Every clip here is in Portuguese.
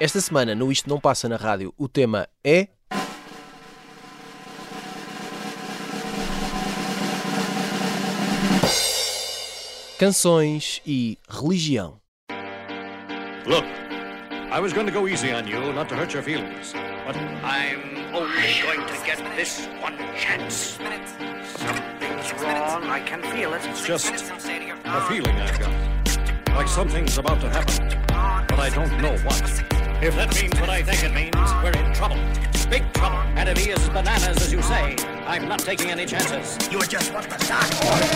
Esta semana, no Isto Não Passa na Rádio, o tema é. Canções e religião. Look, I was going to go easy on you, not to hurt your feelings, but I'm only going to get this one chance. Something's wrong. I can feel it. It's just a feeling I've got. Like something's about to happen, but I don't know what. If that means what I think it means, we're in trouble. Big trouble. And if he is bananas, as you say, I'm not taking any chances. You are just want to start.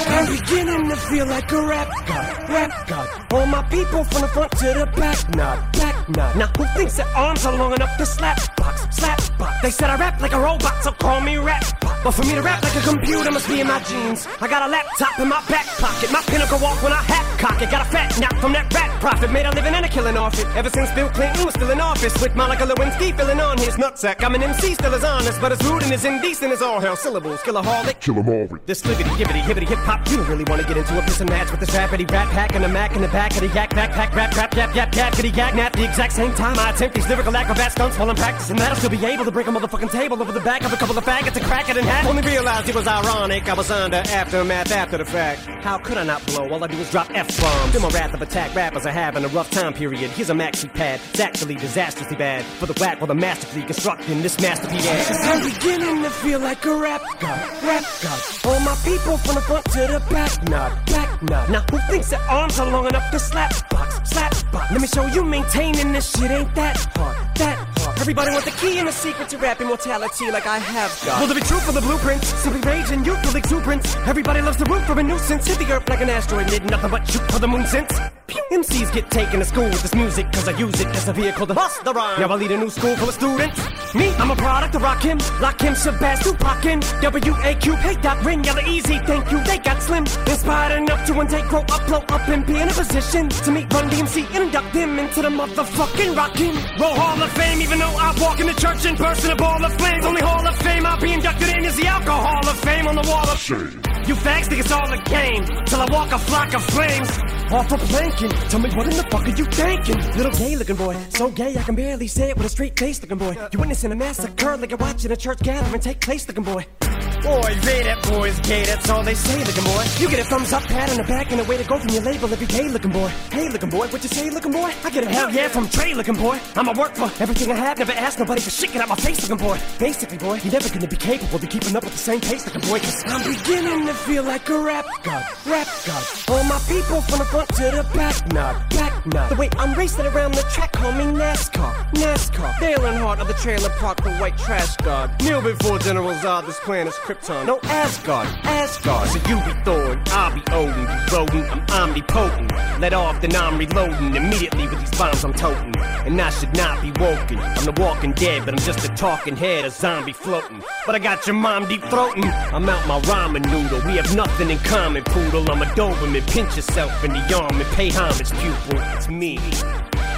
I'm beginning to feel like a rap god, rap god. All my people from the front to the back, nod, back nod. Now who thinks their arms are long enough to slap box, slap box? They said I rap like a robot, so call me rap. But for me to rap like a computer must be in my jeans. I got a laptop in my back pocket, my pinnacle walk when I hat cock it. Got a fat knock from that rat profit, made a living and a killing off it. Ever since Bill Clinton was still in office, with Monica Lewinsky filling on his nutsack. I'm an MC, still as honest, but as rude and as indecent as all hell. Syllables, killaholic. Kill 'em all. This liggity, gibbity, hibbity, hip hop. You don't really want to get into a piss and match with this rappity rap pack and a mac in the back of the yak backpack rap rap yap yap yap kitty yak nap. The exact same time I attempt these lyrical acrobat stunts while I'm practicing that, I'll still be able to break a motherfucking table over the back of a couple of faggots and crack it in half. Only realized it was ironic. I was under aftermath after the fact. How could I not blow? All I do is drop f bombs. Then my wrath of attack rappers are having a rough time period. Here's a maxi pad. It's actually disastrously bad for the whack while the masterfully constructing this masterpiece. Cause I'm beginning to feel like a rap god, rap god. All my people from the front to the back, nod, back nod. Now who thinks their arms are long enough to slap box, slap box? Let me show you maintaining this shit ain't that hard, that hard. Everybody wants the key and the secret to rap immortality like I have got. Will there be truth for the blueprints? Simply rage and youthful exuberance. Everybody loves the root for a nuisance. Hit the earth like an asteroid, did nothing but shoot for the moon since. MCs get taken to school with this music cause I use it as a vehicle to bust the rhyme. Now I lead a new school full of students. Me, I'm a product of Rock Him, Lock Him, Shabazz, Tupac, and W-A-Q, hey, Doc, Ring, Yella, Easy, thank you, they got slim. Inspired enough to one day grow up, blow up, and be in a position to meet Run DMC and induct them into the motherfucking Rockin' Roll Hall of Fame, even though I walk in the church in person, a ball of flames. Only Hall of Fame I'll be inducted in is the Alcohol of Fame on the wall of Shame. you fags think it's all a game Till I walk a flock of flames Off a Tell me what in the fuck are you thinking? Little gay looking boy So gay I can barely say it with a straight face looking boy You witnessing a massacre like you're watching a church gathering take place looking boy Boy, they that boy's gay, that's all they say, looking boy. You get a thumbs up, pat on the back, and a way to go from your label every day, looking boy. Hey, looking boy, what you say, looking boy? I get a hell yeah from Trey, looking boy. I'ma work for everything I have, never ask nobody for shit, get out my face, looking boy. Basically, boy, you're never gonna be capable of keeping up with the same pace, looking boy, cause I'm beginning to feel like a rap god, rap god. All my people from the front to the back, back nod. The way I'm racing around the track, call me NASCAR, NASCAR. Dale Earnhardt of the trailer park, the white trash god. Kneel before General Zod, this planet's Krypton. No Asgard, Asgard. So you be Thor, and I'll be Odin, you rodent. I'm omnipotent. Let off, then I'm reloading immediately with these bombs I'm toting. And I should not be woken. I'm the walking dead, but I'm just a talking head, a zombie floating. But I got your mom deep throating. I'm out my ramen noodle. We have nothing in common, poodle. I'm a Doberman. Pinch yourself in the arm and pay homage, pupil. It's me.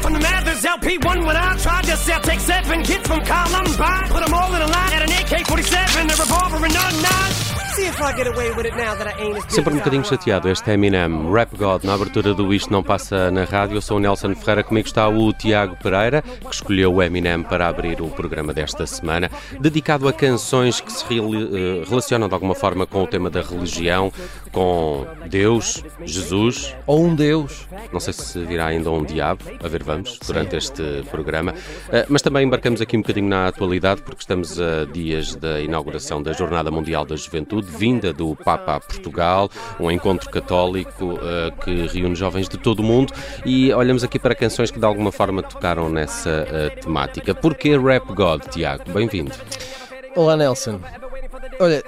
from the Mathers LP1 when I tried to sell. Take seven kids from Columbine, Sempre um bocadinho chateado. Este é Eminem, Rap God, na abertura do Isto Não Passa na Rádio. Eu sou o Nelson Ferreira, comigo está o Tiago Pereira, que escolheu o Eminem para abrir o programa desta semana, dedicado a canções que se eh, relacionam de alguma forma com o tema da religião, com Deus, Jesus, Ou um Deus. não sei se virá ainda um diabo, a ver vamos, durante este programa. Eh, Mas também embarcamos aqui um bocadinho na atualidade, porque estamos a dias da inauguração da Jornada Mundial da Juventude, vinda do Papa a Portugal, um encontro católico eh, que reúne jovens de todo o mundo e olhamos aqui para canções que de alguma forma tocaram nessa eh, temática. Porquê Rap God, Tiago? Bem-vindo. Olá, Nelson. Olha,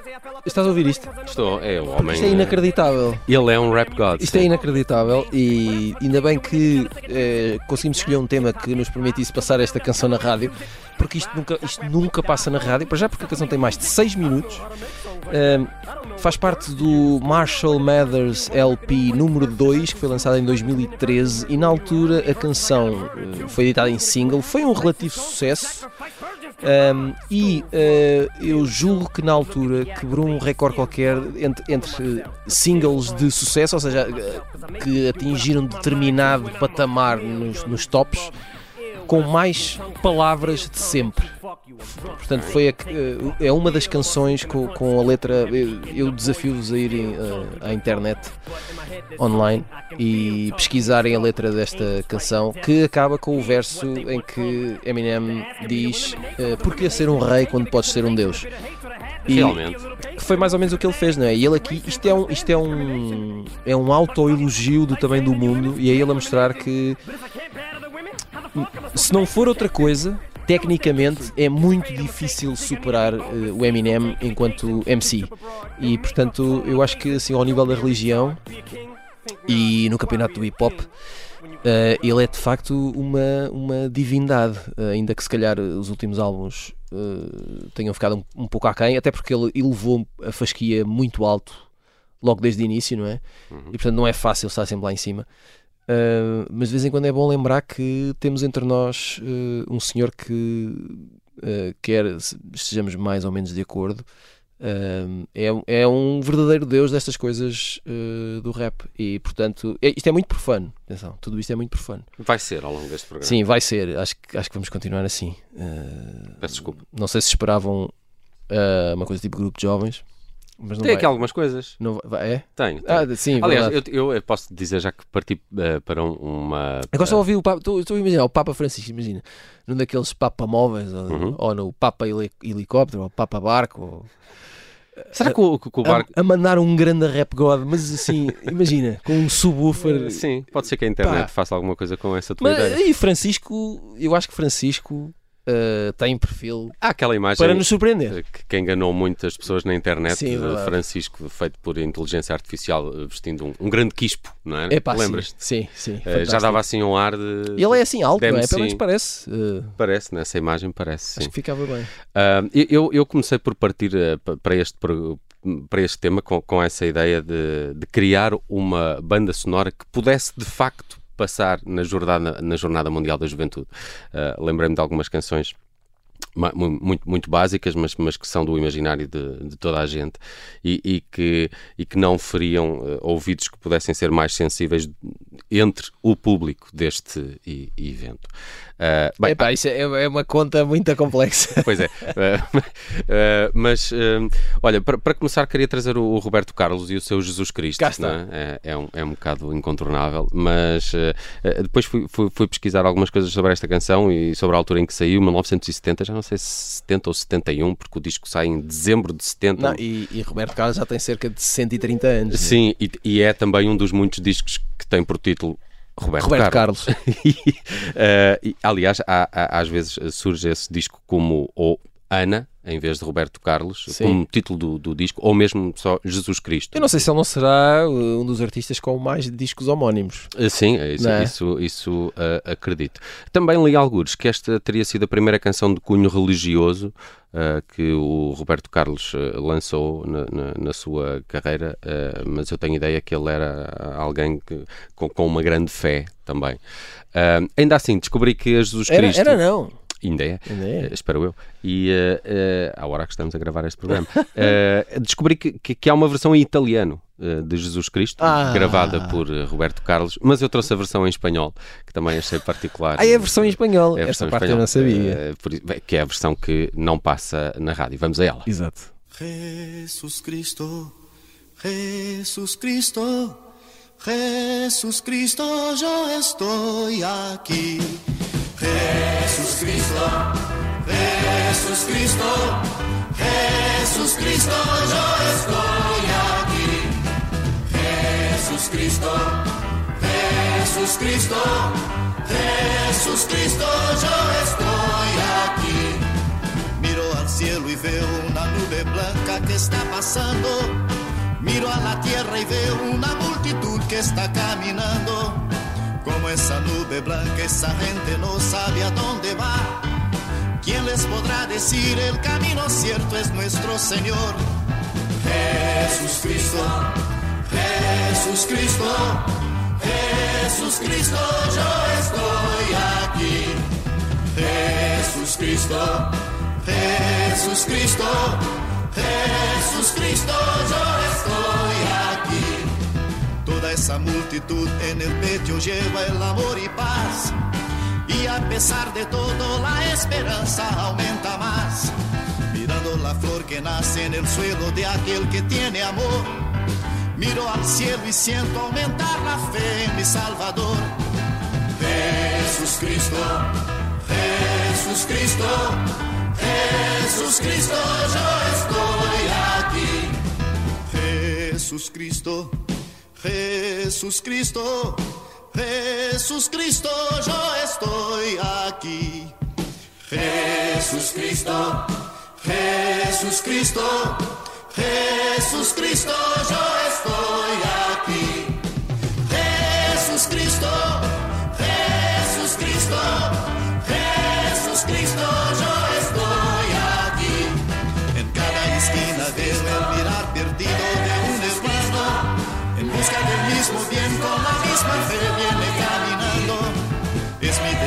estás a ouvir isto? Estou, é o homem. Isto é inacreditável. Ele é um rap god. Isto é sim. inacreditável e ainda bem que eh, conseguimos escolher um tema que nos permitisse passar esta canção na rádio, porque isto nunca, isto nunca passa na rádio, para já porque a canção tem mais de 6 minutos. Ahm, faz parte do Marshall Mathers LP número 2, que foi lançado em 2013, e na altura a canção eh, foi editada em single, foi um relativo sucesso. Um, e eh, eu julgo que na altura quebrou um recorde qualquer entre, entre eh, singles de sucesso, ou seja, eh, que atingiram determinado patamar nos, nos tops, com mais palavras de sempre. Portanto, foi a que- eh, é uma das canções com, com a letra. Eu, eu desafio-vos a irem eh, à internet online e pesquisarem a letra desta canção, que acaba com o verso em que Eminem diz: eh, Porquê ser um rei quando podes ser um Deus? E Realmente. que foi mais ou menos o que ele fez, não é? E ele aqui, isto é um, isto é um, é um autoelogio do tamanho do mundo, e é ele a mostrar que se não for outra coisa, tecnicamente é muito difícil superar eh, o Eminem enquanto MC. E portanto, eu acho que assim, ao nível da religião e no campeonato do hip hop. eh, ele é de facto uma, uma divindade, eh, ainda que se calhar os últimos álbuns eh, tenham ficado um, um pouco aquém, até porque ele elevou a fasquia muito alto logo desde o início, não é? E portanto não é fácil estar sempre lá em cima. Uh, mas de vez em quando é bom lembrar que temos entre nós uh, um senhor que quer estejamos mais ou menos de acordo. É, é um verdadeiro Deus destas coisas uh, do rap. E portanto é- isto é muito profano. Atenção, tudo isto é muito profano. Vai ser ao longo deste programa. sim, vai ser, acho, que- acho que vamos continuar assim. Uh, Peço desculpa. não sei se esperavam uh, uma coisa tipo grupo de jovens mas não Tem vai, aqui algumas coisas. não vai, é? Tenho. tenho. Ah, sim, Aliás, eu, eu- eu posso dizer já que parti eh, para um- uma. Eu gosto de ouvir o Papa, estou a imaginar o Papa Francisco, imagina, num daqueles Papa móveis, ou, Uhum. ou no Papa heli- helicóptero, ou Papa barco, ou, Será que o, que o a, barco. a mandar um grande rap god, mas assim, imagina, com um subwoofer. Sim, pode ser que a internet Pá. faça alguma coisa com essa tua Mas ideia. aí Francisco, eu acho que Francisco eh, tem perfil Há aquela imagem para nos surpreender. que, que enganou muitas pessoas na internet Sim, de. Francisco, feito por inteligência artificial, eh, vestindo um, um grande quispo, não é? Epá, sim, Lembras-te? Sim, sim. Eh, já dava assim um ar de. Ele é assim alto, não é? Pelo menos parece. eh, Parece, nessa imagem parece, acho sim. que ficava bem. Eu, eu comecei por partir pa- para este, para este tema com, com essa ideia de, de criar uma banda sonora que pudesse de facto passar na jornada, na jornada Mundial da Juventude. Ah, Lembrei-me de algumas canções muito, muito básicas, mas, mas que são do imaginário de, de toda a gente e, e que, e que não feriam eh, ouvidos que pudessem ser mais sensíveis entre o público deste evento. Ah, bem, Epá, isso é, é uma conta muito complexa. Pois é. Eh, eh, mas, olha, para, para começar, queria trazer o, o Roberto Carlos e o seu Jesus Cristo. Cá está. É? É, é um, é um bocado incontornável, mas depois fui, fui, fui pesquisar algumas coisas sobre esta canção e sobre a altura em que saiu, 1970, já não sei se 70 ou 71, porque o disco sai em dezembro de 70. Não, e, e Roberto Carlos já tem cerca de 130 anos. né? Sim, e, e é também um dos muitos discos que tem por título Roberto, Roberto Carlos. Carlos. E, eh, e, aliás, há- há- às vezes surge esse disco como ou Ana, em vez de Roberto Carlos, Sim. como título do, do disco, ou mesmo só Jesus Cristo. Eu não sei se ele não será uh, um dos artistas com mais discos homónimos. Eh, Sim, é isso, é? isso, isso, eh, acredito. Também li alguns que esta teria sido a primeira canção de cunho religioso eh, que o Roberto Carlos eh, lançou na, na- na sua carreira, eh, mas eu tenho ideia que ele era alguém que- com, com uma grande fé também. Ainda assim, descobri que Jesus Era, Cristo. era não. Ainda é. Ainda é. Eh, espero eu. E eh, eh, à hora que estamos a gravar este programa, eh, descobri que, que, que há uma versão em italiano de Jesus Cristo, Ah. gravada por Roberto Carlos, mas eu trouxe a versão em espanhol, que também achei particular. Ah, é a versão em espanhol. É a Esta versão em parte eu não espanhol, sabia. que é a versão que não passa na rádio. Vamos a ela. Exato. Jesús Cristo, Jesús Cristo, Jesús Cristo, yo estoy aquí. Jesús Cristo, Jesús Cristo, Jesús Cristo, yo estoy aquí. Jesús Cristo, Jesús Cristo, Jesús Cristo, yo estoy aquí. Miro al cielo. y veo una nube blanca que está pasando. Miro a la tierra y veo una multitud que está caminando. Como esa nube blanca, esa gente no sabe a dónde va. ¿Quién les podrá decir el camino cierto es nuestro Señor? Jesús Cristo, Jesús Cristo, Jesús Cristo, yo estoy aquí. Jesús Cristo, Jesús Cristo, Jesús Cristo, yo estoy aquí. Esa multitud en el pecho lleva el amor y paz. Y a pesar de todo la esperanza aumenta más. Mirando la flor que nace en el suelo de aquel que tiene amor. Miro al cielo y siento aumentar la fe en mi Salvador. Jesús Cristo, Jesús Cristo, Jesús Cristo, yo estoy aquí. Jesús Cristo, Jesús Cristo, Jesús Cristo, yo estoy aquí. Jesús Cristo, Jesús Cristo, Jesús Cristo, yo estoy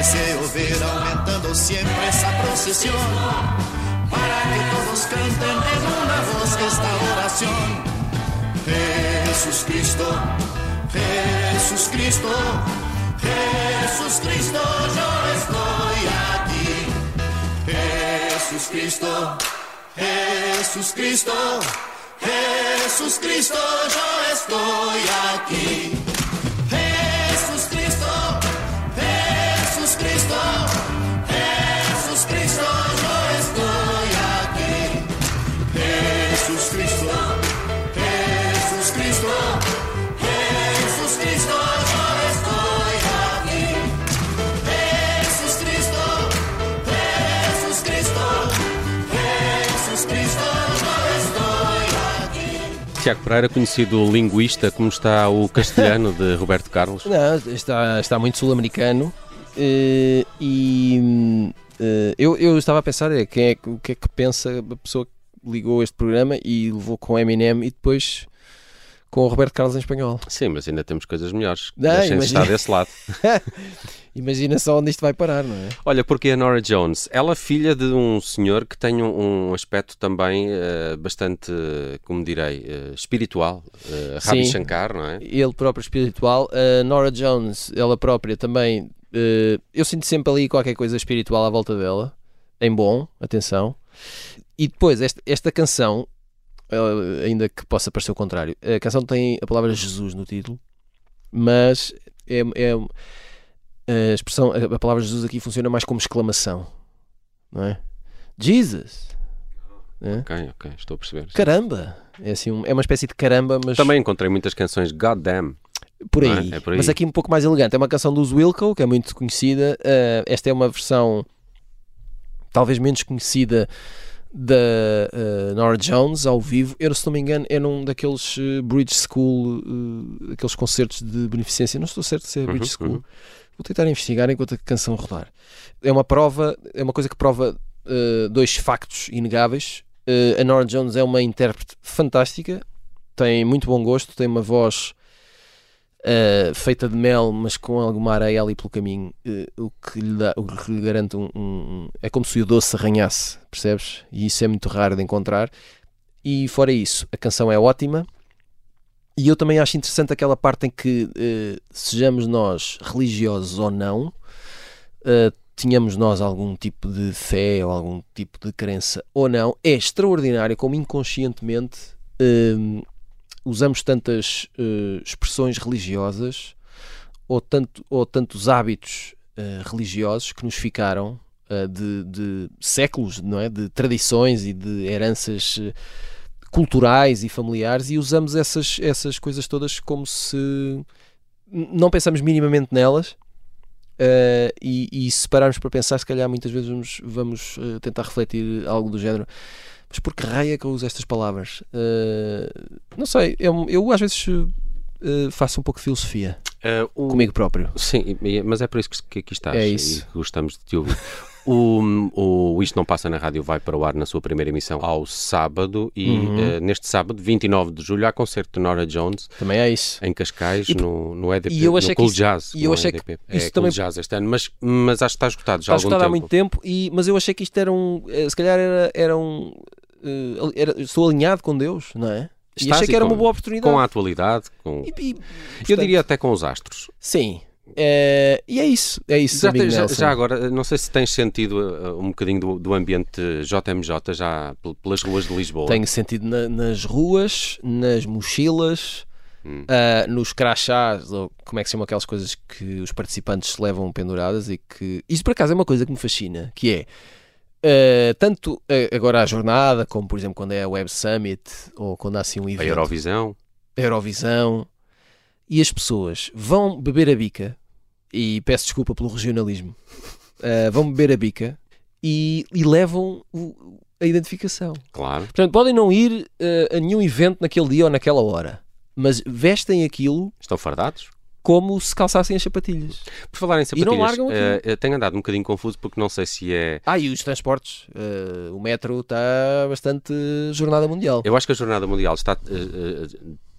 Deseo ver aumentando siempre esa procesión. Para que todos canten en una voz esta oración. Jesús Cristo, Jesús Cristo, Jesús Cristo, yo estoy aquí. Jesús Cristo, Jesús Cristo, Jesús Cristo, yo estoy aquí. Tiago Pereira, conhecido linguista, como está o castelhano de Roberto Carlos? Não, está, está muito sul-americano. eh, e eh, eu, eu estava a pensar é, quem é, o que é que pensa a pessoa que ligou este programa e levou com Eminem e depois com o Roberto Carlos em espanhol. Sim, mas ainda temos coisas melhores. Não, Deixem de imagina. estar desse lado. Imagina só onde isto vai parar, não é? Olha, porque a Nora Jones, ela é filha de um senhor que tem um, um aspecto também eh, bastante, como direi, eh, espiritual. Uh, Ravi Sim. Shankar, não é? Ele próprio espiritual. A Nora Jones, ela própria também. eu sinto sempre ali qualquer coisa espiritual à volta dela. Em bom, atenção. E depois, esta, esta canção, ainda que possa parecer o contrário, a canção tem a palavra Jesus no título, mas é, é- a expressão, a, palavra Jesus aqui funciona mais como exclamação, não é? Jesus! É? Ok, ok, estou a perceber. Caramba! É, assim, é uma espécie de caramba, mas Também encontrei muitas canções God Damn. por é? aí. É por aí. Mas aqui um pouco mais elegante. É uma canção dos Wilco, que é muito conhecida. Uh, esta é uma versão talvez menos conhecida da uh, Nora Jones ao vivo. Eu, se não me engano, é num daqueles uh, Bridge School, uh, aqueles concertos de beneficência. Não estou certo se é Bridge Uhum, School. uhum. Vou tentar investigar enquanto a canção rodar. É uma prova, é uma coisa que prova uh, dois factos inegáveis. A Nora Jones é uma intérprete fantástica, tem muito bom gosto, tem uma voz uh, feita de mel, mas com alguma areia ali pelo caminho, uh, o, que lhe dá, o que lhe garante um, um- É como se o doce arranhasse, percebes? E isso é muito raro de encontrar. E fora isso, a canção é ótima. E eu também acho interessante aquela parte em que, uh, sejamos nós religiosos ou não, tínhamos nós algum tipo de fé ou algum tipo de crença ou não, é extraordinário como inconscientemente usamos tantas eh, expressões religiosas ou, tanto, ou tantos hábitos eh, religiosos que nos ficaram eh, de, de séculos, não é? De tradições e de heranças culturais e familiares e usamos essas, essas coisas todas como se não pensamos minimamente nelas Uh, e, e se pararmos para pensar, se calhar muitas vezes vamos, vamos uh, tentar refletir algo do género. Mas por que raio é que eu uso estas palavras? Uh, não sei, eu, eu às vezes faço um pouco de filosofia o... comigo próprio. Sim, mas é por isso que aqui estás é isso. e gostamos de te ouvir. O, o Isto Não Passa na Rádio vai para o ar na sua primeira emissão ao sábado e uhum. uh, neste sábado, 29 de julho, há concerto de Nora Jones. Também é isso. Em Cascais, e, no, no EDP, e eu achei no Cool isso, Jazz. E eu achei EDP. que isso é também... Cool Jazz este ano, mas, mas acho que está esgotado já há algum esgotado tempo. há muito tempo, e, mas eu achei que isto era um... eh, Se calhar era, era um... Uh, era, estou alinhado com Deus, não é? E achei que era com, uma boa oportunidade. Com a atualidade, com... E, e, portanto, eu diria até com os astros. Sim, é, e é isso, é isso. Já, já, já, agora, não sei se tens sentido uh, um bocadinho do, do, ambiente JMJ já pelas ruas de Lisboa. Tenho sentido na, nas ruas, nas mochilas, hum. uh, nos crachás, ou como é que se chamam aquelas coisas que os participantes levam penduradas e que. Isso por acaso é uma coisa que me fascina, que é. Uh, tanto uh, agora a jornada, como por exemplo quando é a Web Summit ou quando há assim um evento. A Eurovisão. A Eurovisão e as pessoas vão beber a bica, e peço desculpa pelo regionalismo, uh, vão beber a bica e, e levam o, a identificação. Claro. Portanto, podem não ir a nenhum evento naquele dia ou naquela hora, mas vestem aquilo. Estão fardados? Como se calçassem as sapatilhas. Por falar em sapatilhas, e não largam uh, tenho andado um bocadinho confuso porque não sei se é. Ah, e os transportes. Uh, o metro está bastante jornada mundial. Eu acho que a jornada mundial está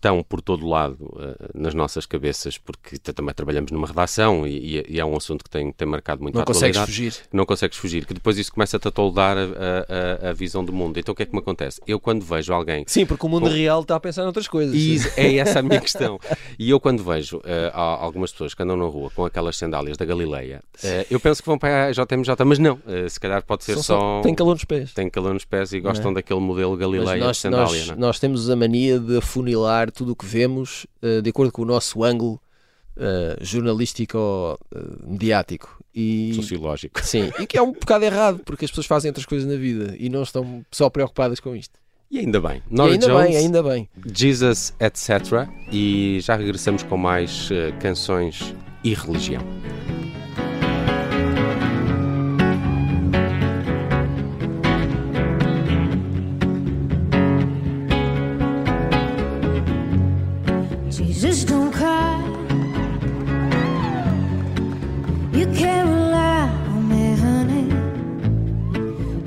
estão por todo lado uh, nas nossas cabeças, porque também trabalhamos numa redação e, e, é um assunto que tem, tem marcado muito não a atualidade. Não consegues fugir. Não consegues fugir, que depois isso começa-te a toldar a, a, a, visão do mundo. Então o que é que me acontece? Eu quando vejo alguém... Sim, porque o mundo com... real está a pensar noutras coisas. E é essa a minha questão. E eu quando vejo uh, algumas pessoas que andam na rua com aquelas sandálias da Galileia, uh, eu penso que vão para a JMJ, mas não. se calhar pode ser só... só... Tem calor nos pés. Tem calor nos pés e gostam é? daquele modelo Galileia nós, de sandália. Nós, é? nós temos a mania de afunilar tudo o que vemos uh, de acordo com o nosso ângulo uh, jornalístico ou uh, mediático. E, Sociológico. Sim, e que é um bocado errado, porque as pessoas fazem outras coisas na vida e não estão só preocupadas com isto. E ainda bem. Nora ainda Jones, bem, ainda bem. Jesus, etc. E já regressamos com mais canções e religião.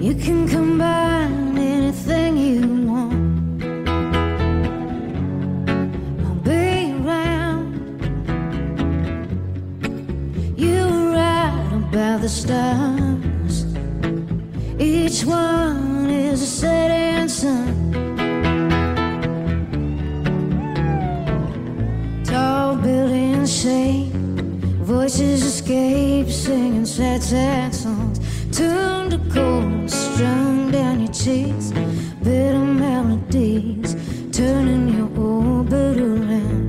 You can combine anything you want. I'll be around. You write right about the stars. Each one is a setting sun. Tall buildings shake, voices escape, singing sad, sad songs. Turned to cold, strung down your cheeks, bitter melodies, turning your orbit around.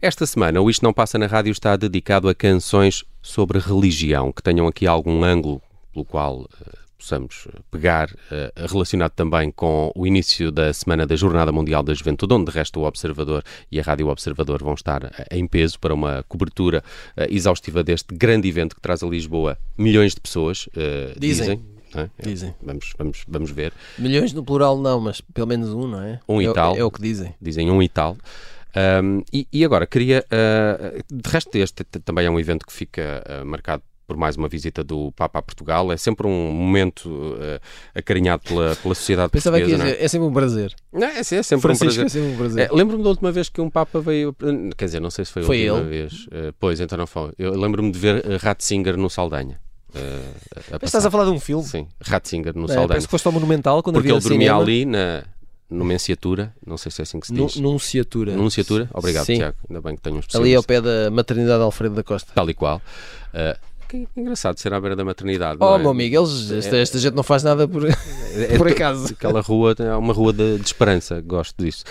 Esta semana, o Isto Não Passa na Rádio está dedicado a canções sobre religião, que tenham aqui algum ângulo pelo qual eh, possamos pegar, eh, relacionado também com o início da Semana da Jornada Mundial da Juventude, onde de resto o Observador e a Rádio Observador vão estar eh, em peso para uma cobertura eh, exaustiva deste grande evento que traz a Lisboa milhões de pessoas, eh, Dizem. dizem. não é? Dizem. Vamos, vamos, vamos ver. Milhões no plural não, mas pelo menos um, não é? Um e é, tal. É o que dizem. dizem um e tal. Um, e, e agora, queria. uh, de resto, este também é um evento que fica uh, marcado por mais uma visita do Papa a Portugal. É sempre um momento uh, acarinhado pela, pela sociedade Pensava que portuguesa. não é? dizer, é sempre um prazer. Não, é, é sempre um Francisco prazer. é sempre um prazer. É, Lembro-me da última vez que um Papa veio. Quer dizer, não sei se foi a Foi última ele? vez. Uh, pois, então não foi. Eu lembro-me de ver Ratzinger no Saldanha. Uh, a Mas passar. estás a falar de um filme? Sim, Ratzinger no É, Saldanha. parece que foste ao Monumental quando Porque ele dormia cinema. ali na numenciatura. Não sei se é assim que se diz. Nunciatura. Nunciatura? Obrigado, Sim. Tiago. Ainda bem que tenho um Ali especialista. ao pé da maternidade Alfredo da Costa. Tal e qual. Uh, que engraçado ser à beira da maternidade. Oh, é? meu amigo, eles, esta, esta gente não faz nada por, É- por é- acaso. Aquela rua é uma rua de, de esperança, gosto disso.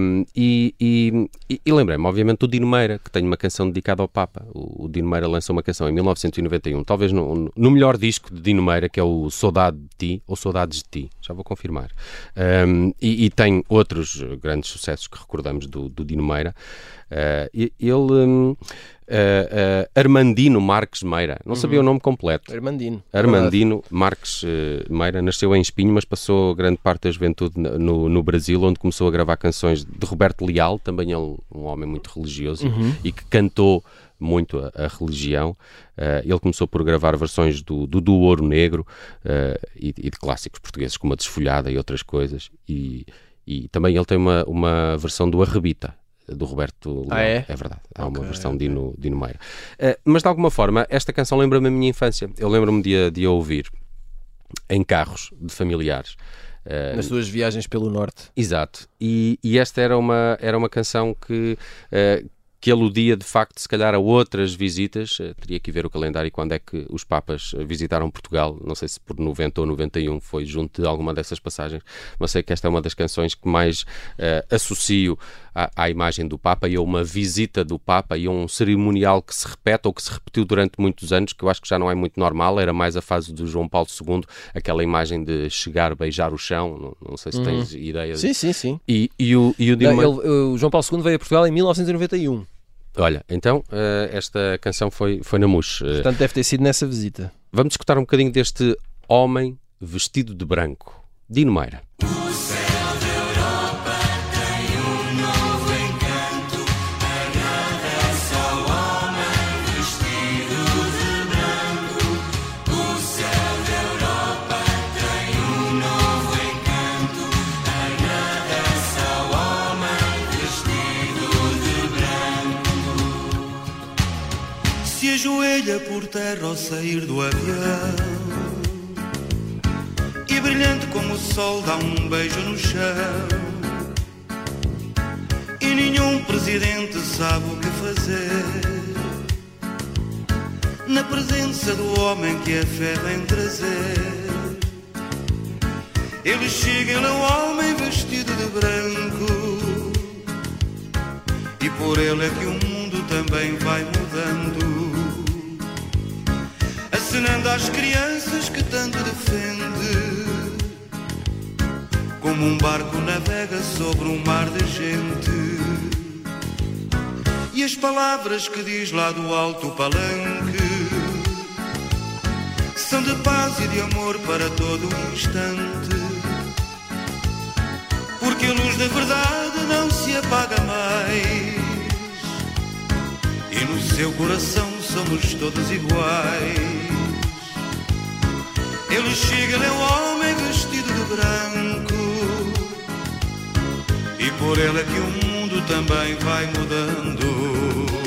Um, e e, e- e lembrei-me, obviamente, do Dino Meira, que tem uma canção dedicada ao Papa. O, o Dino Meira lançou uma canção em 1991, talvez no, no melhor disco de Dino Meira, que é o Saudade de Ti, ou Saudades de Ti, já vou confirmar. Um, e, e tem outros grandes sucessos que recordamos do, do Dino Meira. Uh, e- ele. uh, uh, Armandino Marques Meira, não sabia o nome completo. Armandino. Armandino Marques eh, Meira nasceu em Espinho, mas passou grande parte da juventude no, no Brasil, onde começou a gravar canções de Roberto Leal, também ele um homem muito religioso e que cantou muito a, a religião. Eh, ele começou por gravar versões do, do, do Ouro Negro eh, e, e de clássicos portugueses como a Desfolhada e outras coisas. E, e também ele tem uma, uma versão do Arrebita. Do Roberto Leal. Ah, é? verdade. Há uma Ok, versão de Dino, Dino Meira. Eh, mas de alguma forma, esta canção lembra-me a minha infância. Eu lembro-me de, de a ouvir em carros de familiares. Eh, Nas suas viagens pelo norte. Exato. E, e esta era uma, era uma canção que, eh, que aludia de facto, se calhar, a outras visitas. Eh, teria que ver o calendário quando é que os Papas eh, visitaram Portugal. Não sei se por 90 ou 91 foi junto de alguma dessas passagens, mas sei que esta é uma das canções que mais eh, associo à, à imagem do Papa e a uma visita do Papa e a um cerimonial que se repete ou que se repetiu durante muitos anos, que eu acho que já não é muito normal. Era mais a fase do João Paulo II, aquela imagem de chegar, beijar o chão. Não, não sei se tens ideia. Uhum. Sim, sim, sim. E, e o, e o Não, Dino Meira- ele- o João Paulo II veio a Portugal em 1991. Olha, então eh, esta canção foi, foi na MUS. Eh, Portanto, deve ter sido nessa visita. vamos escutar um bocadinho deste homem vestido de branco. Dino Meira. Por terra ao sair do avião. E brilhante como o sol dá um beijo no chão. E nenhum presidente sabe o que fazer. Na presença do homem que a fé vem trazer. Ele chega, ele é um homem vestido de branco. E por ele é que o mundo também vai mudando Acenando às crianças que tanto defende. Como um barco navega sobre um mar de gente. E as palavras que diz lá do alto palanque São de paz e de amor para todo o instante. Porque a luz da verdade não se apaga mais. E no seu coração somos todos iguais ele chega, ele é um homem vestido de branco. E por ele é que o mundo também vai mudando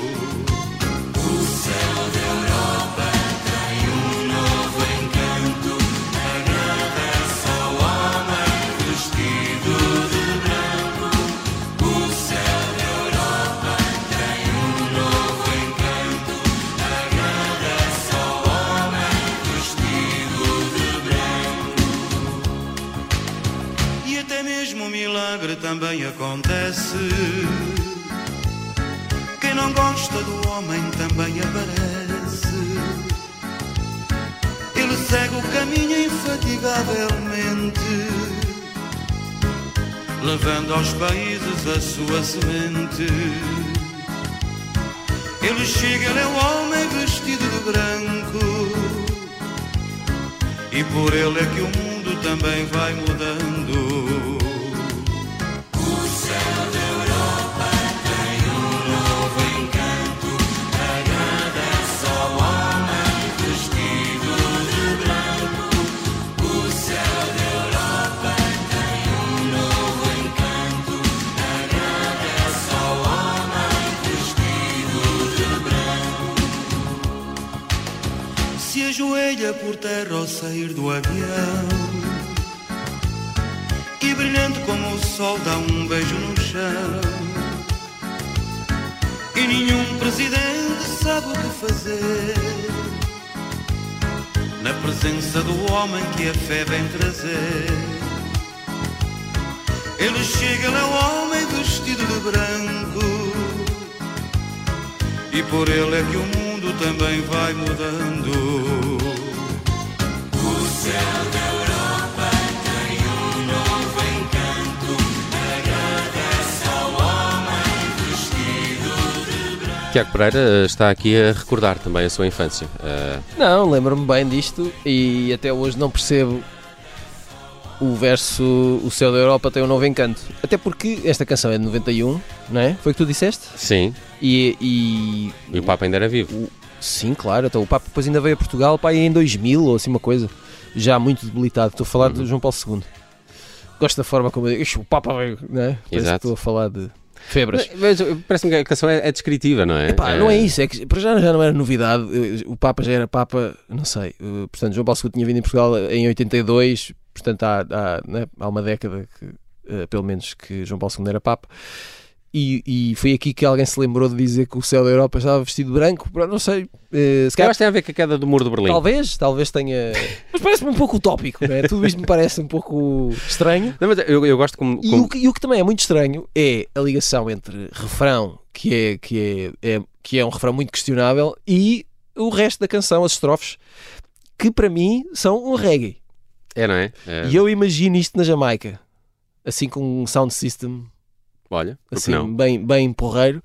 um milagre também acontece. Quem não gosta do homem também aparece. Ele segue o caminho infatigavelmente, levando aos países a sua semente. Ele chega, ele é um homem vestido de branco. E por ele é que o mundo também vai mudando. Ajoelha por terra ao sair do avião. E brilhante como o sol dá um beijo no chão. E nenhum presidente sabe o que fazer. Na presença do homem que a fé vem trazer. Ele chega, ele é um homem vestido de branco. E por ele é que o mundo também vai mudando O céu da Europa tem um novo encanto Agradece ao homem vestido de branco Tiago Pereira está aqui a recordar também a sua infância. Eh, Não, lembro-me bem disto e até hoje não percebo o verso O Céu da Europa tem um novo encanto. Até porque esta canção é de 91, não é? Foi o que tu disseste? sim, E, e e o Papa ainda era vivo. o- sim, claro, então o Papa depois ainda veio a Portugal pá, em 2000 ou assim uma coisa, já muito debilitado. Estou a falar de João Paulo II. Gosto da forma como eu digo, "Ixi, o Papa veio, não é? Parece. Estou a falar de febras. Mas, mas, Parece-me que a canção é, é descritiva, não é? Epá, não é isso, é que para já já não era novidade. O Papa já era Papa, não sei. eh, Portanto, João Paulo II tinha vindo em Portugal em 82, portanto, há, há, né, há uma década que, eh, pelo menos, que João Paulo II era Papa. E, e foi aqui que alguém se lembrou de dizer que o céu da Europa estava vestido de branco. Não sei, eh, se Eu calhar, acho que tem a ver com a queda do muro de Berlim. talvez, talvez tenha. Mas parece-me um pouco utópico, não é? Tudo isto me parece um pouco estranho. Não, mas eu, eu gosto como. E como- o, que, e o que também é muito estranho é a ligação entre refrão, que é, que é, é- que é um refrão muito questionável, e o resto da canção, as estrofes, que para mim são um reggae. É, não é? É, E eu imagino isto na Jamaica, assim com um sound system Olha, assim, não? bem, bem porreiro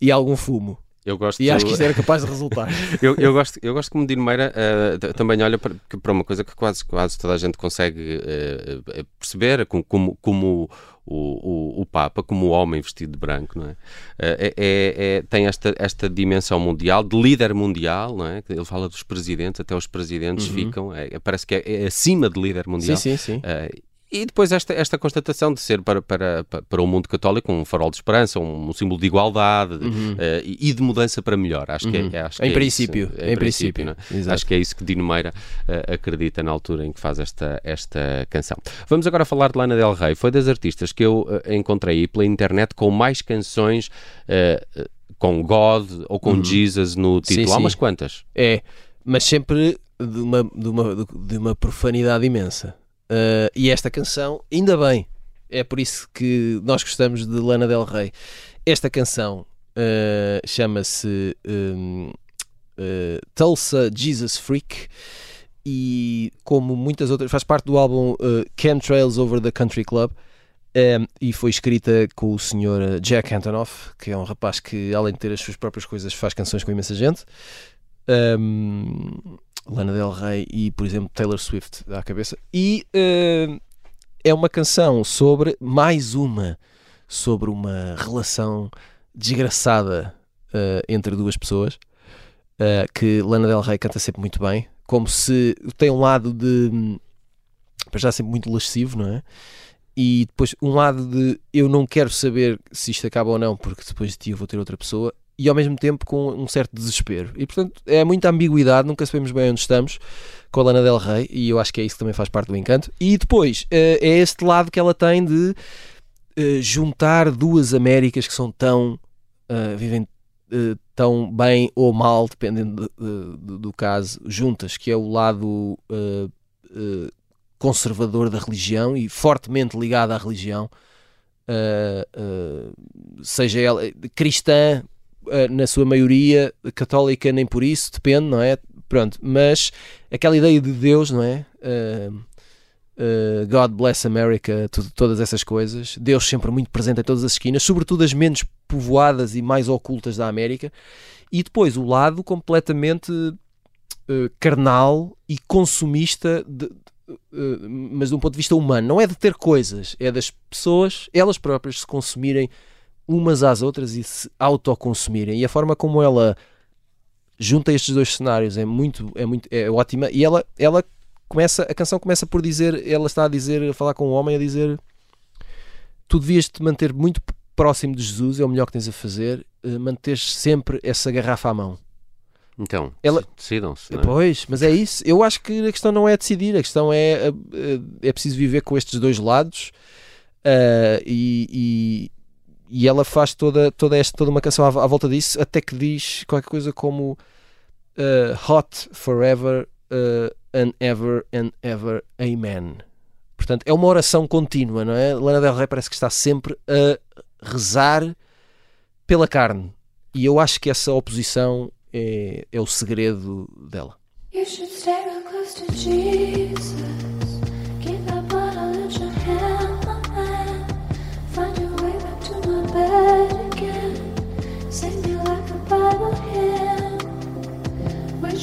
e algum fumo. Eu gosto. E acho que isto era capaz de resultar. eu, eu gosto, eu gosto que o Medino Meira t- também olha para, para uma coisa que quase, quase toda a gente consegue eh, perceber, como, como, o, o, o Papa, como o homem vestido de branco, não é? É, é- é- tem esta, esta dimensão mundial, de líder mundial, não é? Ele fala dos presidentes, até os presidentes ficam, é- parece que é, é acima de líder mundial. sim, sim, sim. E depois esta, esta constatação de ser para, para, para o mundo católico um farol de esperança, um, um símbolo de igualdade eh, e de mudança para melhor. Acho que é, acho que Uhum. Em é princípio, isso, em princípio, é? Acho que é isso que Dino Meira eh, acredita na altura em que faz esta, esta canção. Vamos agora falar de Lana Del Rey. Foi das artistas que eu eh, encontrei pela internet com mais canções com God ou com Jesus no título. Há Uhum. sim. umas quantas. É, mas sempre de uma, de uma, de uma profanidade imensa. Uh, e esta canção, ainda bem, é por isso que nós gostamos de Lana Del Rey. Esta canção uh, chama-se um, uh, Tulsa Jesus Freak e, como muitas outras, faz parte do álbum Chemtrails Over the Country Club. um, e foi escrita com o senhor Jack Antonoff, que é um rapaz que, além de ter as suas próprias coisas, faz canções com imensa gente. Um, Lana Del Rey e, por exemplo, Taylor Swift à cabeça. E uh, é uma canção sobre mais uma, sobre uma relação desgraçada uh, entre duas pessoas uh, que Lana Del Rey canta sempre muito bem, como se tem um lado de para já sempre muito lascivo, não é? E depois um lado de eu não quero saber se isto acaba ou não, porque depois de ti eu vou ter outra pessoa, e ao mesmo tempo com um certo desespero. E portanto é muita ambiguidade, nunca sabemos bem onde estamos com a Lana Del Rey, e eu acho que é isso que também faz parte do encanto. E depois eh, é este lado que ela tem de eh, juntar duas Américas que são tão. eh, vivem eh, tão bem ou mal, dependendo de- de- do caso, juntas, que é o lado eh, conservador da religião e fortemente ligado à religião, eh, eh, seja ela cristã na sua maioria, católica nem por isso, depende, não é? Pronto, mas aquela ideia de Deus, não é? Eh, eh, God bless America, tudo- todas essas coisas. Deus sempre muito presente em todas as esquinas, sobretudo as menos povoadas e mais ocultas da América. E depois o lado completamente eh, carnal e consumista, de- eh, mas de um ponto de vista humano. Não é de ter coisas, é das pessoas, elas próprias, se consumirem umas às outras e se autoconsumirem. E a forma como ela junta estes dois cenários é muito, é muito, é ótima. E ela, ela começa, a canção começa por dizer, ela está a dizer, a falar com o homem, a dizer tu devias te manter muito próximo de Jesus, é o melhor que tens a fazer, eh, manteres sempre essa garrafa à mão. Então, Ela- decidam-se. é? Pois, mas é isso. Eu acho que a questão não é decidir, a questão é eh, é preciso viver com estes dois lados ah, e, e, ela faz toda, toda, esta, toda uma canção à, à volta disso, até que diz qualquer coisa como ah, Hot Forever ah, and Ever and Ever Amen. Portanto, é uma oração contínua, não é? Lana Del Rey parece que está sempre a rezar pela carne. E eu acho que essa oposição é, é o segredo dela. You should stay real close to Jesus.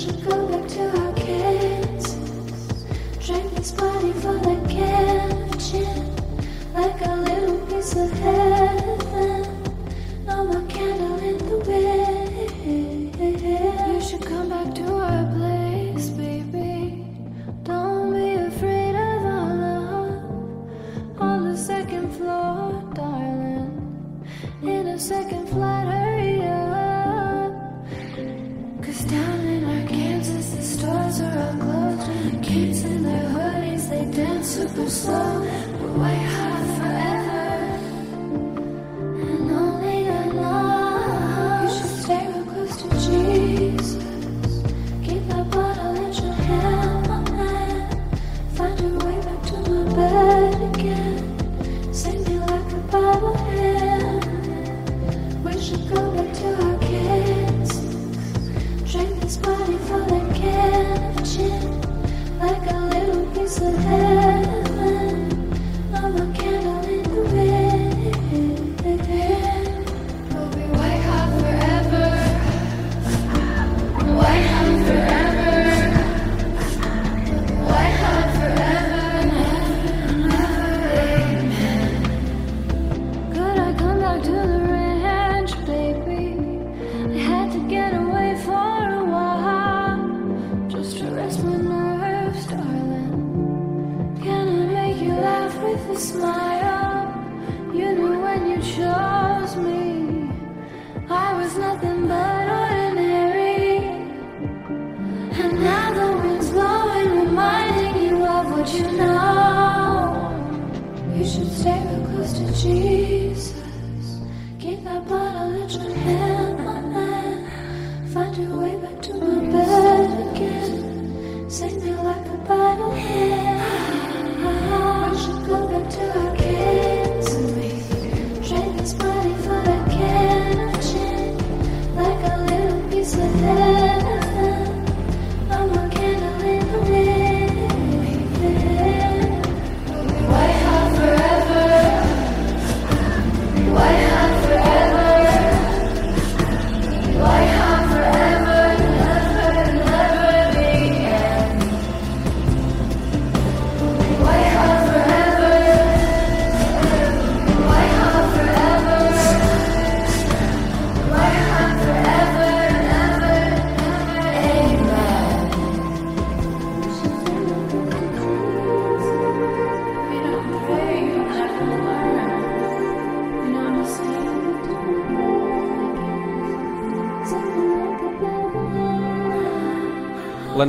should go back to our kids. Drink this body for the kitchen. Like a little piece of heaven. No more candle in the wind. You should come back to our place, baby. Don't be afraid of our love. On the second floor, darling. In a second floor. the sun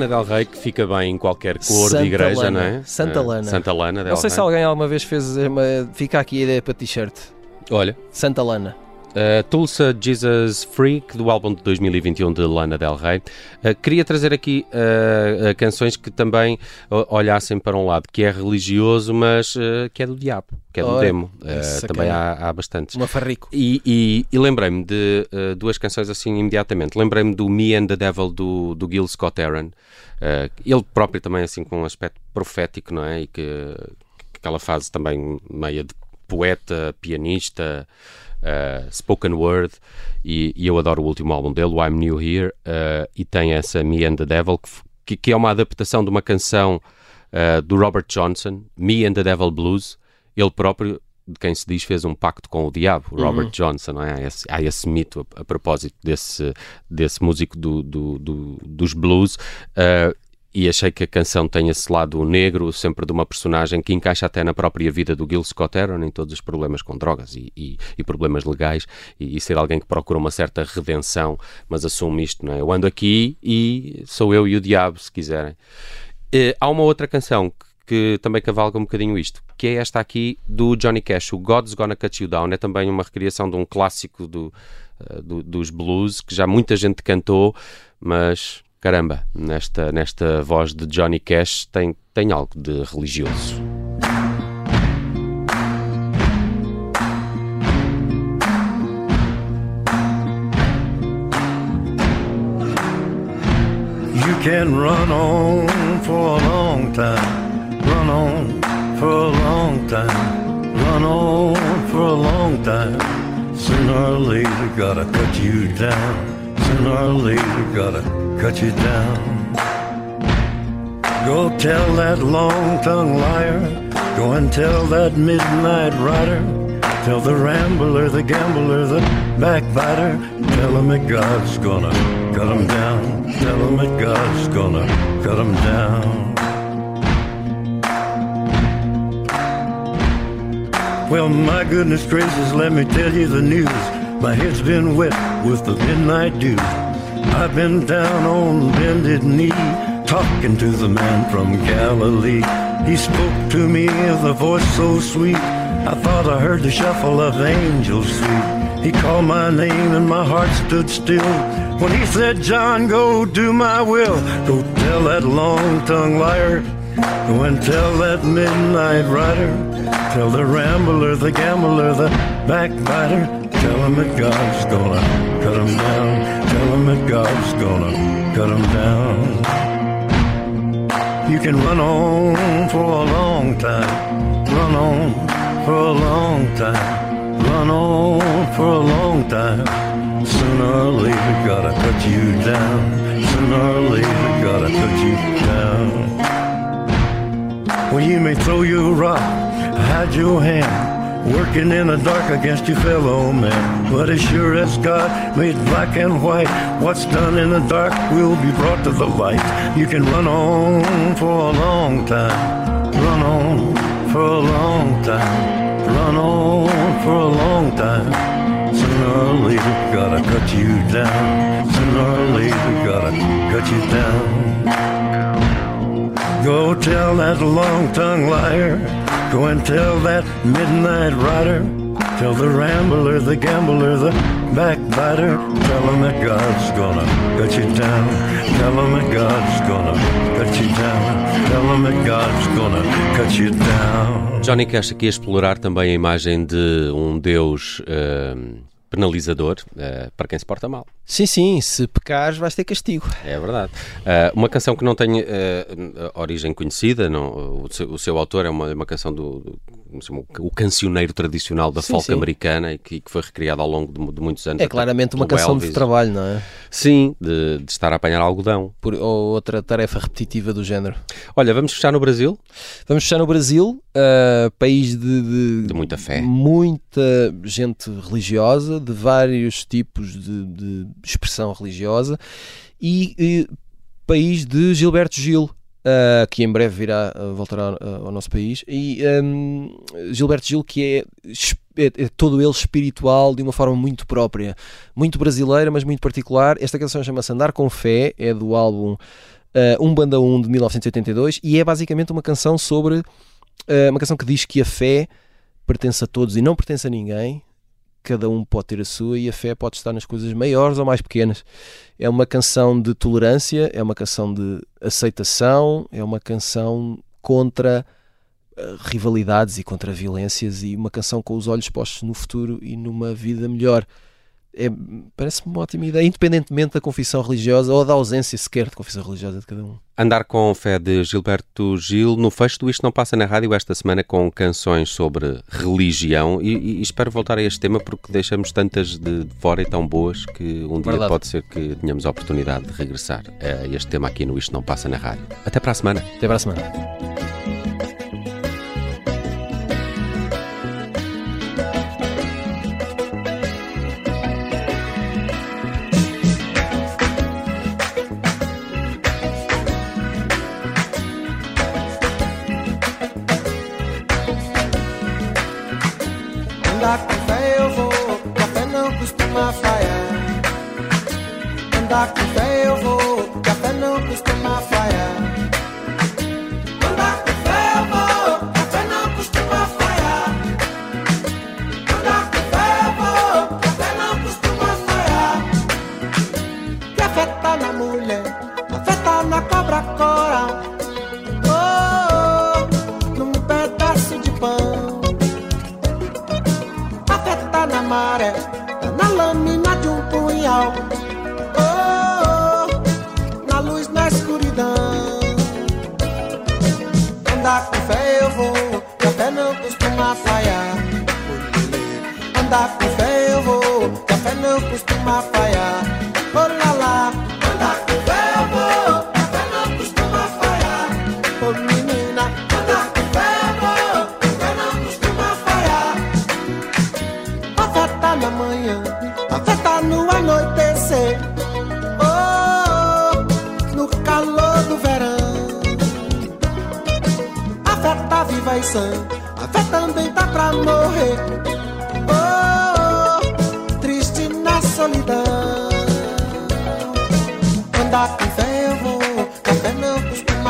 Lana Del Rey, que fica bem em qualquer cor Santa de igreja, Lana. não é? Santa Eh, Lana. Santa Lana Del Não sei se alguém alguma vez fez uma. Fica aqui a ideia para t-shirt. Olha, Santa Lana. Uh, Tulsa Jesus Freak, do álbum de 2021 de Lana Del Rey. Uh, queria trazer aqui uh, canções que também olhassem para um lado que é religioso, mas que é do diabo, que é do Ora, demo. Também cara. há, há bastantes. Uma farrico. E, e- e lembrei-me de duas canções assim imediatamente. Lembrei-me do Me and the Devil do, do Gil Scott. Uh, ele próprio também assim com um aspecto profético, não é? E que aquela fase também meia de poeta, pianista, uh, spoken word. E, e eu adoro o último álbum dele, o I'm New Here, uh, e tem essa Me and the Devil, que, que, é uma adaptação de uma canção uh, do Robert Johnson, Me and the Devil Blues. Ele próprio de quem se diz fez um pacto com o diabo, Robert Johnson, não é? Há esse, há esse mito a, a propósito desse, desse músico do, do- do- dos blues. uh, e achei que a canção tem esse lado negro, sempre de uma personagem que encaixa até na própria vida do Gil Scott Heron, em todos os problemas com drogas e, e- e problemas legais, e, e ser alguém que procura uma certa redenção, mas assume isto, não é? Eu ando aqui e sou eu e o diabo, se quiserem. Eh, há uma outra canção que, que também cavalga um bocadinho isto, que é esta aqui do Johnny Cash, o God's Gonna Cut You Down. É também uma recriação de um clássico do, eh, do- dos blues que já muita gente cantou, mas caramba, nesta, nesta voz de Johnny Cash tem, tem algo de religioso. You can run on for a long time, run on for a long time, run on for a long time. Sooner or later, gotta cut you down. Or later, gotta cut you down. Go tell that long tongued liar, go and tell that midnight rider. Tell the rambler, the gambler, the backbiter. Tell him that God's gonna cut him down. Tell him that God's gonna cut him down. Well, my goodness gracious, let me tell you the news. My head's been wet with the midnight dew. I've been down on bended knee, talking to the man from Galilee. He spoke to me with a voice so sweet. I thought I heard the shuffle of angels sweet. He called my name and my heart stood still. When he said, John, go do my will. Go tell that long tongued liar. Go and tell that midnight rider. Tell the rambler, the gambler, the backbiter. Tell him that God's gonna cut him down. Tell him that God's gonna cut him down. You can run on for a long time. Run on for a long time. Run on for a long time. Sooner or later, gotta cut you down. Sooner or later, gotta cut you down. Well, you may throw your rock, hide your hand, working in the dark against your fellow man. But as sure as God made black and white, what's done in the dark will be brought to the light. You can run on for a long time, run on for a long time, run on for a long time. Sooner or later, gotta cut you down. Sooner or later, gotta cut you down. Go tell that long tongued liar. Go and tell that midnight rider. Tell the rambler, the gambler, the backbiter. Tell him that God's gonna cut you down. Tell him that God's gonna cut you down. Tell him that God's gonna cut you down. Johnny Cash aqui a explorar também a imagem de um Deus eh, penalizador eh, para quem se porta mal. Sim, sim, se pecares vais ter castigo. É verdade. Eh, uma canção que não tem eh, origem conhecida, não, o, seu, o seu autor é uma, uma canção do, do o cancioneiro tradicional da Sim, folk sim. americana e que, que foi recriado ao longo de, de muitos anos. É claramente uma canção Elvis. de trabalho, não é? Sim, de, de estar a apanhar algodão. Por, ou outra tarefa repetitiva do género. Olha, vamos fechar no Brasil? Vamos fechar no Brasil, uh, país de, de, De muita fé. muita gente religiosa, de vários tipos de, expressão religiosa e, eh, país de Gilberto Gil. Uh, que em breve virá uh, voltará uh, ao nosso país. E um, Gilberto Gil que é, é, é todo ele espiritual de uma forma muito própria. Muito brasileira mas muito particular. Esta canção chama-se Andar com Fé é do álbum uh, Um Banda 1 de 1982 e é basicamente uma canção sobre uma canção que diz que a fé pertence a todos e não pertence a ninguém cada um pode ter a sua e a fé pode estar nas coisas maiores ou mais pequenas. É uma canção de tolerância, é uma canção de aceitação, é uma canção contra eh, rivalidades e contra violências e uma canção com os olhos postos no futuro e numa vida melhor. É, Parece-me uma ótima ideia, independentemente da confissão religiosa ou da ausência sequer de confissão religiosa de cada um. Andar com fé de Gilberto Gil no fecho do Isto Não Passa na Rádio esta semana com canções sobre religião e, e- espero voltar a este tema porque deixamos tantas de fora e tão boas que um dia Verdade. pode ser que tenhamos a oportunidade de regressar a este tema aqui no Isto Não Passa na Rádio. Até para a semana. Até para a semana. Andar com fé eu vou, a fé não costuma falhar. Andar com fé eu vou, a fé não costuma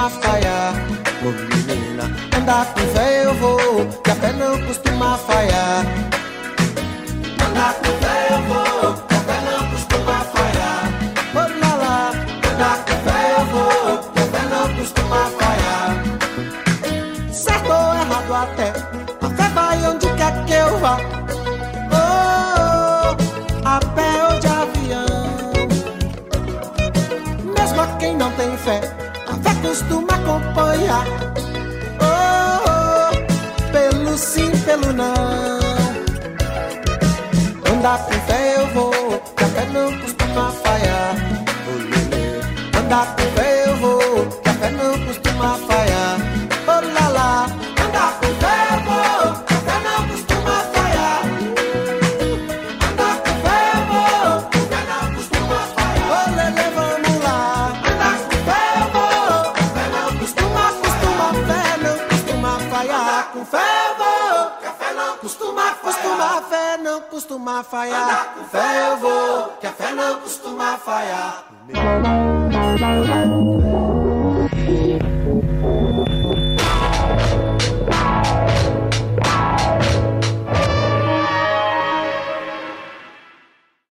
não costuma